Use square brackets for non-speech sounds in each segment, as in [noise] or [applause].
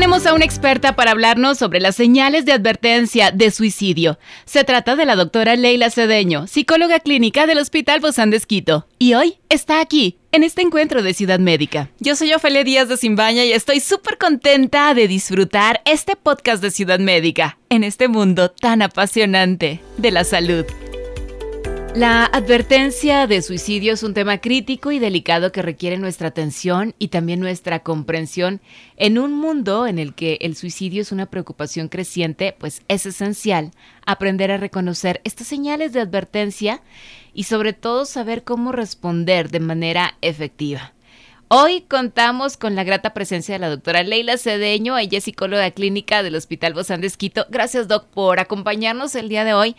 Tenemos a una experta para hablarnos sobre las señales de advertencia de suicidio. Se trata de la doctora Leila Cedeño, psicóloga clínica del Hospital Bozán de Esquito. Y hoy está aquí, en este encuentro de Ciudad Médica. Yo soy Ofelia Díaz de Simbaña y estoy súper contenta de disfrutar este podcast de Ciudad Médica, en este mundo tan apasionante de la salud. La advertencia de suicidio es un tema crítico y delicado que requiere nuestra atención y también nuestra comprensión. En un mundo en el que el suicidio es una preocupación creciente, pues es esencial aprender a reconocer estas señales de advertencia y sobre todo saber cómo responder de manera efectiva. Hoy contamos con la grata presencia de la doctora Leila Cedeño, ella es psicóloga clínica del Hospital Bozán de Esquito. Gracias, Doc, por acompañarnos el día de hoy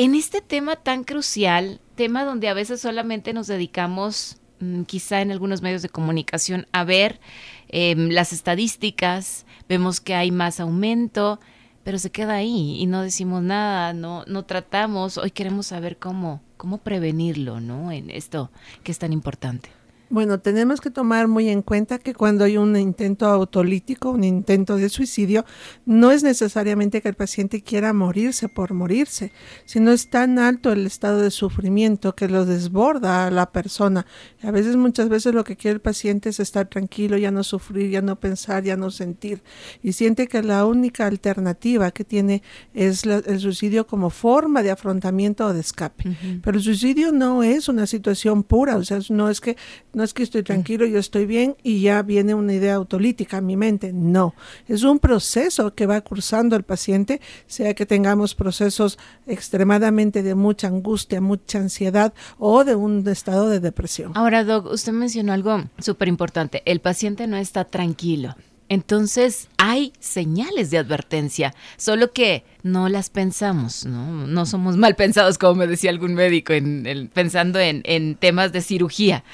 en este tema tan crucial, tema donde a veces solamente nos dedicamos, mm, quizá en algunos medios de comunicación, a ver em, las estadísticas, vemos que hay más aumento, pero se queda ahí y no decimos nada, no, no tratamos, hoy queremos saber cómo, cómo prevenirlo, ¿no? En esto que es tan importante. Bueno, tenemos que tomar muy en cuenta que cuando hay un intento autolítico, un intento de suicidio, no es necesariamente que el paciente quiera morirse por morirse, sino es tan alto el estado de sufrimiento que lo desborda a la persona. A veces, muchas veces lo que quiere el paciente es estar tranquilo, ya no sufrir, ya no pensar, ya no sentir, y siente que la única alternativa que tiene es el suicidio como forma de afrontamiento o de escape. Pero el suicidio no es una situación pura, o sea, no es que no es que estoy tranquilo, yo estoy bien y ya viene una idea autolítica a mi mente. No, es un proceso que va cursando el paciente, sea que tengamos procesos extremadamente de mucha angustia, mucha ansiedad o de un estado de depresión. Ahora, Doc, usted mencionó algo súper importante. El paciente no está tranquilo. Entonces hay señales de advertencia, solo que no las pensamos, ¿no? No somos mal pensados, como me decía algún médico, en, pensando en, en temas de cirugía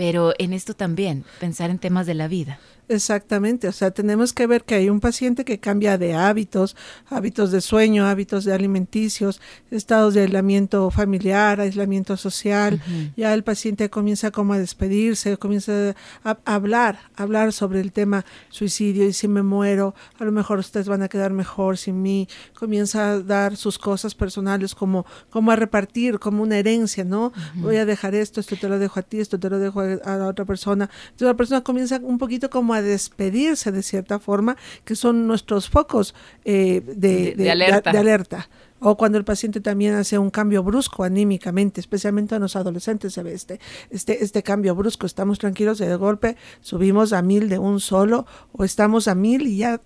pero en esto también, pensar en temas de la vida. Exactamente, o sea, tenemos que ver que hay un paciente que cambia de hábitos, hábitos de sueño, hábitos de alimenticios, estados de aislamiento familiar, aislamiento social, ya el paciente comienza como a despedirse, comienza a hablar, hablar sobre el tema suicidio y si me muero, a lo mejor ustedes van a quedar mejor sin mí, comienza a dar sus cosas personales como, como a repartir, como una herencia, ¿no? Voy a dejar esto, esto te lo dejo a ti, esto te lo dejo a, la otra persona. Entonces la persona comienza un poquito como a despedirse de cierta forma, que son nuestros focos eh, de, alerta. O cuando el paciente también hace un cambio brusco anímicamente, especialmente en los adolescentes se ve este, este, este cambio brusco. Estamos tranquilos y de golpe subimos a mil de un solo o estamos a mil y ya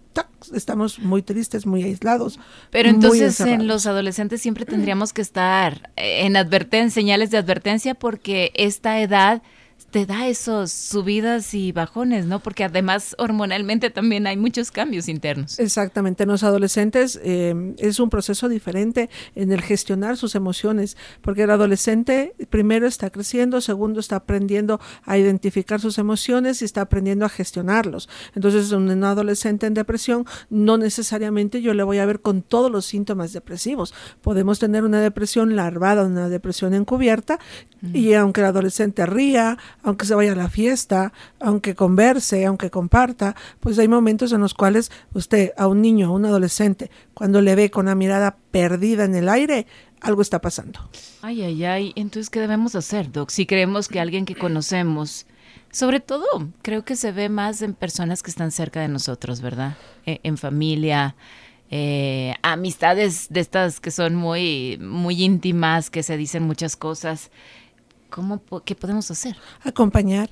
estamos muy tristes, muy aislados. Pero entonces en los adolescentes siempre tendríamos que estar en advertencia, señales de advertencia porque esta edad te da esos subidas y bajones, ¿no? Porque además hormonalmente también hay muchos cambios internos. Exactamente, en los adolescentes em, es un proceso diferente en el gestionar sus emociones, porque el adolescente primero está creciendo, segundo está aprendiendo a identificar sus emociones y está aprendiendo a gestionarlos. Entonces, un adolescente en depresión no necesariamente yo le voy a ver con todos los síntomas depresivos. Podemos tener una depresión larvada, una depresión encubierta, y aunque el adolescente ría, aunque se vaya a la fiesta, aunque converse, aunque comparta, pues hay momentos en los cuales usted a un niño, a un adolescente, cuando le ve con la mirada perdida en el aire, algo está pasando. Ay, ay, ay. Entonces, ¿qué debemos hacer, Doc? Si creemos que alguien que conocemos, sobre todo, creo que se ve más en personas que están cerca de nosotros, ¿verdad? E, en familia, eh, amistades de estas que son muy, muy íntimas, que se dicen muchas cosas. ¿Cómo, ¿Qué podemos hacer? Acompañar.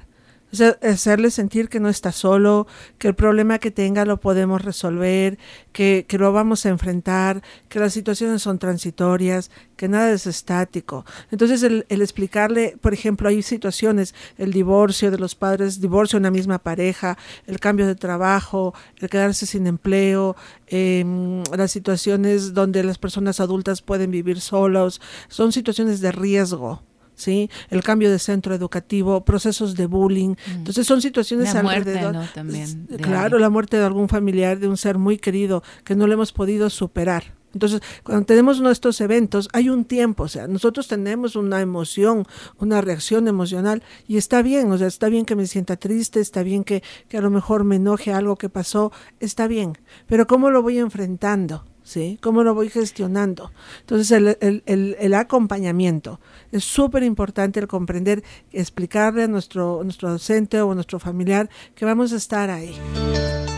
hacerle sentir que no está solo, que el problema que tenga lo podemos resolver, que, que, lo vamos a enfrentar, que las situaciones son transitorias, que nada es estático. Entonces, el, explicarle, por ejemplo, hay situaciones, el divorcio de los padres, divorcio en la misma pareja, el cambio de trabajo, el quedarse sin empleo, em, las situaciones donde las personas adultas pueden vivir solos, son situaciones de riesgo ¿sí? El cambio de centro educativo, procesos de bullying. Mm. Entonces son situaciones la alrededor. Muerte, También, claro, la muerte de algún familiar, de un ser muy querido que no le hemos podido superar. Entonces, cuando tenemos nuestros eventos, hay un tiempo, o sea, nosotros tenemos una emoción, una reacción emocional, y está bien, o sea, está bien que me sienta triste, está bien que, que a lo mejor me enoje algo que pasó, está bien, pero ¿cómo lo voy enfrentando? ¿sí? ¿Cómo lo voy gestionando? Entonces, el, acompañamiento es súper importante el comprender, explicarle a nuestro, nuestro docente o a nuestro familiar que vamos a estar ahí.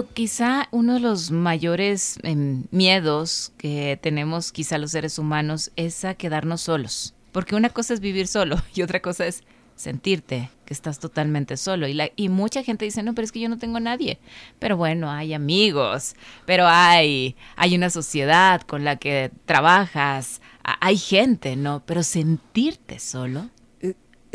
Quizá uno de los mayores em, miedos que tenemos quizá los seres humanos es a quedarnos solos. Porque una cosa es vivir solo [laughs] y otra cosa es sentirte que estás totalmente solo. Y, la, y mucha gente dice, no, pero es que yo no tengo nadie. Pero bueno, hay amigos, pero hay, hay una sociedad con la que trabajas, hay gente, ¿no? Pero sentirte solo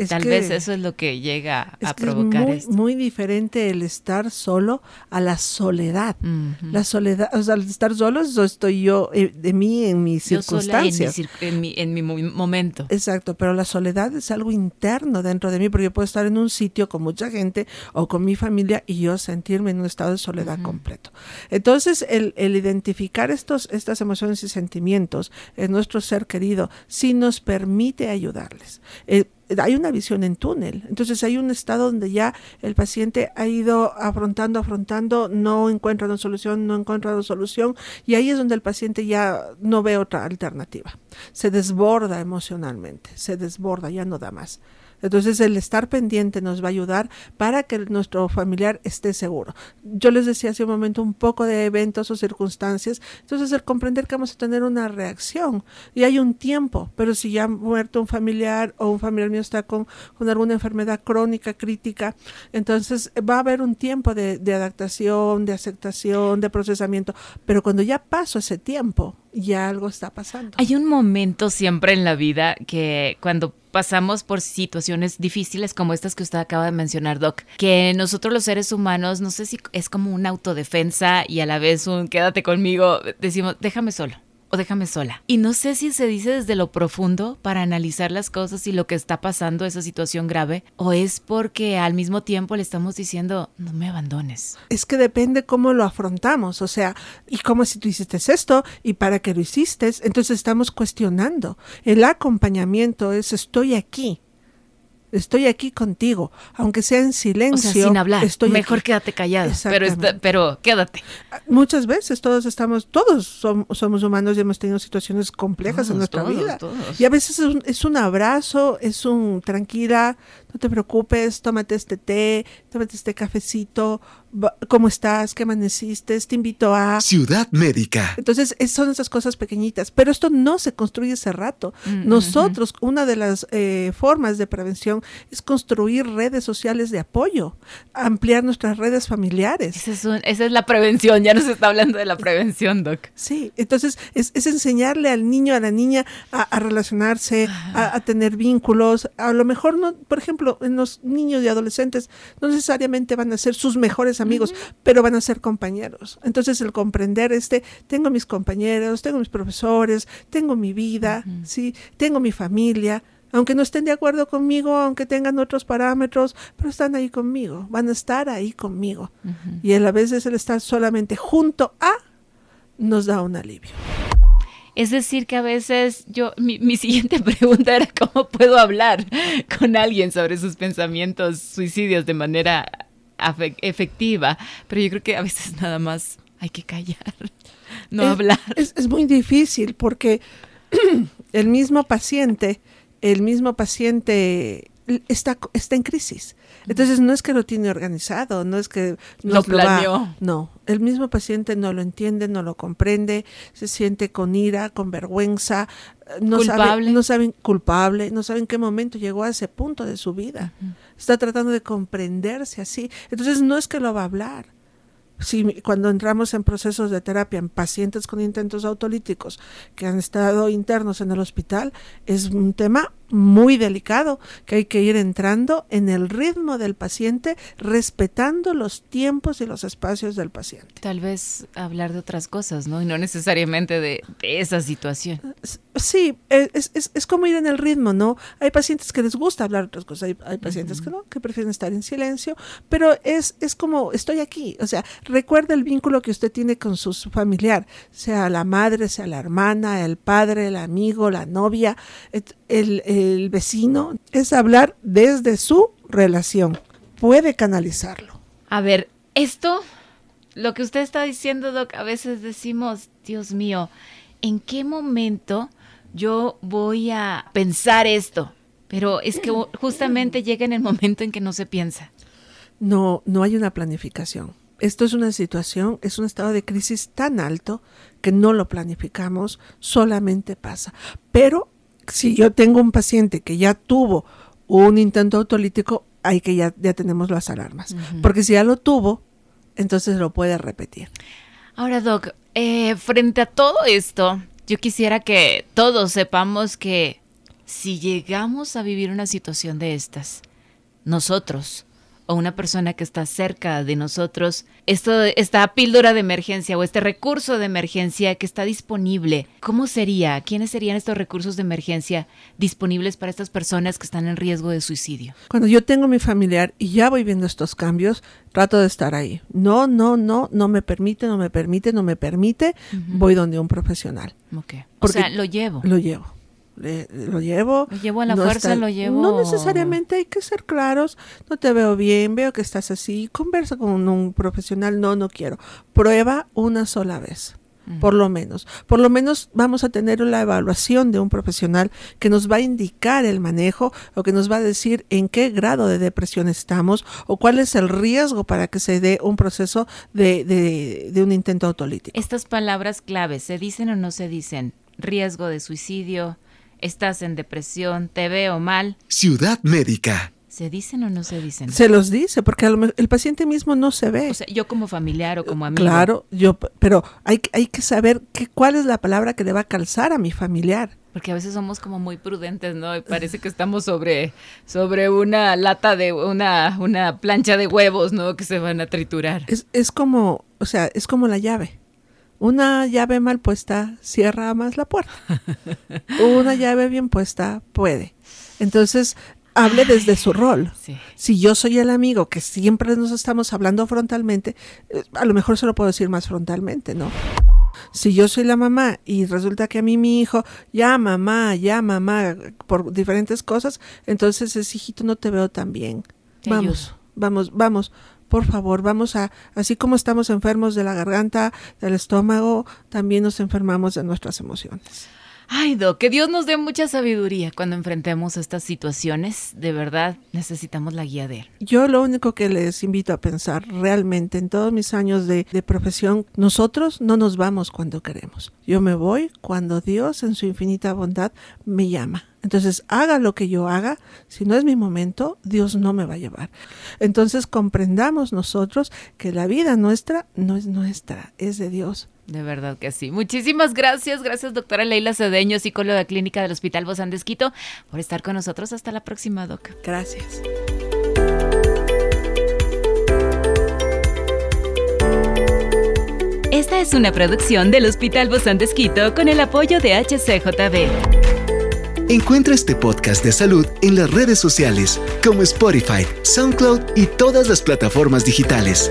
Tal vez eso es lo que llega a provocar es muy, diferente el estar solo a la soledad. La soledad, o sea, el estar solo, eso estoy yo eh, de mí en mis circunstancias. en, mi, en, mi, momento. Exacto, pero la soledad es algo interno dentro de mí, porque yo puedo estar en un sitio con mucha gente o con mi familia y yo sentirme en un estado de soledad completo. Entonces, el, el, identificar estos, estas emociones y sentimientos en nuestro ser querido sí nos permite ayudarles. Eh, hay una visión en túnel. Entonces hay un estado donde ya el paciente ha ido afrontando, afrontando, no encuentra una solución, no encuentra una solución y ahí es donde el paciente ya no ve otra alternativa. Se desborda emocionalmente, se desborda, ya no da más. Entonces el estar pendiente nos va a ayudar para que nuestro familiar esté seguro. Yo les decía hace un momento un poco de eventos o circunstancias, entonces el comprender que vamos a tener una reacción y hay un tiempo, pero si ya ha muerto un familiar o un familiar mío está con, con alguna enfermedad crónica, crítica, entonces va a haber un tiempo de, adaptación, de aceptación, de procesamiento, pero cuando ya paso ese tiempo, ya algo está pasando. Hay un momento siempre en la vida que cuando pasamos por situaciones difíciles como estas que usted acaba de mencionar, Doc, que nosotros los seres humanos, no sé si es como una autodefensa y a la vez un quédate conmigo, decimos, déjame solo o déjame sola. Y no sé si se dice desde lo profundo para analizar las cosas y lo que está pasando, esa situación grave, o es porque al mismo tiempo le estamos diciendo, no me abandones. Es que depende cómo lo afrontamos, o sea, y cómo si tú hiciste esto y para qué lo hiciste, entonces estamos cuestionando. El acompañamiento es estoy aquí, Estoy aquí contigo, aunque sea en silencio. O sea, sin hablar. Estoy Mejor quédate callado. Pero, pero quédate. Muchas veces todos estamos, todos somos, humanos y hemos tenido situaciones complejas en nuestra vida. Y a veces es un, es un abrazo, es un tranquila, no te preocupes, tómate este té, tómate este cafecito, ¿cómo estás? ¿Qué amaneciste? Te invito a... Ciudad Médica. Entonces, son esas cosas pequeñitas, pero esto no se construye ese rato. Mm, Nosotros, una de las eh, formas de prevención es construir redes sociales de apoyo, ampliar nuestras redes familiares. Esa es, la prevención, ya nos está hablando de la prevención, Doc. Sí, entonces es, enseñarle al niño, a la niña a, relacionarse, a, a tener vínculos. A lo mejor, no, por ejemplo, en los niños y adolescentes no necesariamente van a ser sus mejores amigos, pero van a ser compañeros. Entonces el comprender este, tengo mis compañeros, tengo mis profesores, tengo mi vida, sí, tengo mi familia, aunque no estén de acuerdo conmigo, aunque tengan otros parámetros, pero están ahí conmigo, van a estar ahí conmigo. Y a veces el estar solamente junto a nos da un alivio. Es decir, que a veces yo, mi, siguiente [laughs] pregunta era cómo puedo hablar con alguien sobre sus pensamientos suicidios de manera efectiva, pero yo creo que a veces nada más hay que callar, [laughs] no hablar. Es, es muy difícil porque [clears throat] el mismo paciente, el mismo paciente está, está en crisis. Entonces no es que lo tiene organizado, no es que lo planeó. no, el mismo paciente no lo entiende, no lo comprende, se siente con ira, con vergüenza, no sabe, no saben culpable, no saben qué momento llegó a ese punto de su vida. Está tratando de comprenderse así. Entonces no es que lo va a hablar si, cuando entramos en procesos de terapia en pacientes con intentos autolíticos que han estado internos en el hospital, es un tema muy delicado que hay que ir entrando en el ritmo del paciente, respetando los tiempos y los espacios del paciente. Tal vez hablar de otras cosas, ¿no? Y no necesariamente de, esa situación. Sí, es, es, es, como ir en el ritmo, ¿no? Hay pacientes que les gusta hablar de otras cosas, hay, hay pacientes que no, que prefieren estar en silencio, pero es, es como estoy aquí, o sea, recuerda el vínculo que usted tiene con su familiar, sea la madre, sea la hermana, el padre, el amigo, la novia, el, el vecino, es hablar desde su relación. Puede canalizarlo. A ver, esto, lo que usted está diciendo, Doc, a veces decimos, Dios mío, ¿en qué momento yo voy a pensar esto? Pero es que justamente llega en el momento en que no se piensa. No, no hay una planificación. Esto es una situación, es un estado de crisis tan alto que no lo planificamos, solamente pasa. Pero si yo tengo un paciente que ya tuvo un intento autolítico, hay que ya, ya tenemos las alarmas. Porque si ya lo tuvo, entonces lo puede repetir. Ahora, Doc, eh, frente a todo esto, yo quisiera que todos sepamos que si llegamos a vivir una situación de estas, nosotros, o una persona que está cerca de nosotros, esto, esta píldora de emergencia o este recurso de emergencia que está disponible, ¿cómo sería? ¿Quiénes serían estos recursos de emergencia disponibles para estas personas que están en riesgo de suicidio? Cuando yo tengo mi familiar y ya voy viendo estos cambios, trato de estar ahí. No, no, no, no me permite, no me permite, no me permite, voy donde un profesional. Ok. O sea, lo llevo. Lo llevo lo llevo. Lo llevo a la fuerza, lo llevo. No necesariamente hay que ser claros. No te veo bien, veo que estás así. Conversa con un profesional. No, no quiero. Prueba una sola vez. Por lo menos. Por lo menos vamos a tener la evaluación de un profesional que nos va a indicar el manejo o que nos va a decir en qué grado de depresión estamos o cuál es el riesgo para que se dé un proceso de, de, de un intento autolítico. Estas palabras claves, ¿se dicen o no se dicen? Riesgo de suicidio, estás en depresión, te veo mal. Ciudad médica. ¿Se dicen o no se dicen? Se los dice, porque el paciente mismo no se ve. O sea, yo como familiar o como amigo. Claro, yo, pero hay, hay que saber que, cuál es la palabra que le va a calzar a mi familiar. Porque a veces somos como muy prudentes, ¿no? Y parece que estamos sobre, sobre una lata de, una, una plancha de huevos, ¿no? Que se van a triturar. Es, es como, o sea, es como la llave. Una llave mal puesta cierra más la puerta. Una [laughs] llave bien puesta puede. Entonces, hable desde su rol. Si yo soy el amigo que siempre nos estamos hablando frontalmente, eh, a lo mejor se lo puedo decir más frontalmente, ¿no? Si yo soy la mamá y resulta que a mí mi hijo, ya mamá, ya mamá, por diferentes cosas, entonces ese hijito no te veo tan bien. vamos, vamos, vamos, por favor, vamos a, así como estamos enfermos de la garganta, del estómago, también nos enfermamos de nuestras emociones. Ay, Do, que Dios nos dé mucha sabiduría cuando enfrentemos estas situaciones. De verdad, necesitamos la guía de Él. Yo lo único que les invito a pensar realmente en todos mis años de profesión, nosotros no nos vamos cuando queremos. Yo me voy cuando Dios en su infinita bondad me llama. Entonces, haga lo que yo haga, si no es mi momento, Dios no me va a llevar. Entonces, comprendamos nosotros que la vida nuestra no es nuestra, es de Dios. De verdad que sí. Muchísimas gracias. Gracias, doctora Leila Cedeño, psicóloga clínica del Hospital Bozán de por estar con nosotros. Hasta la próxima, doc. Gracias. Esta es una producción del Hospital Bozán de con el apoyo de HCJB. Encuentra este podcast de salud en las redes sociales como Spotify, SoundCloud y todas las plataformas digitales.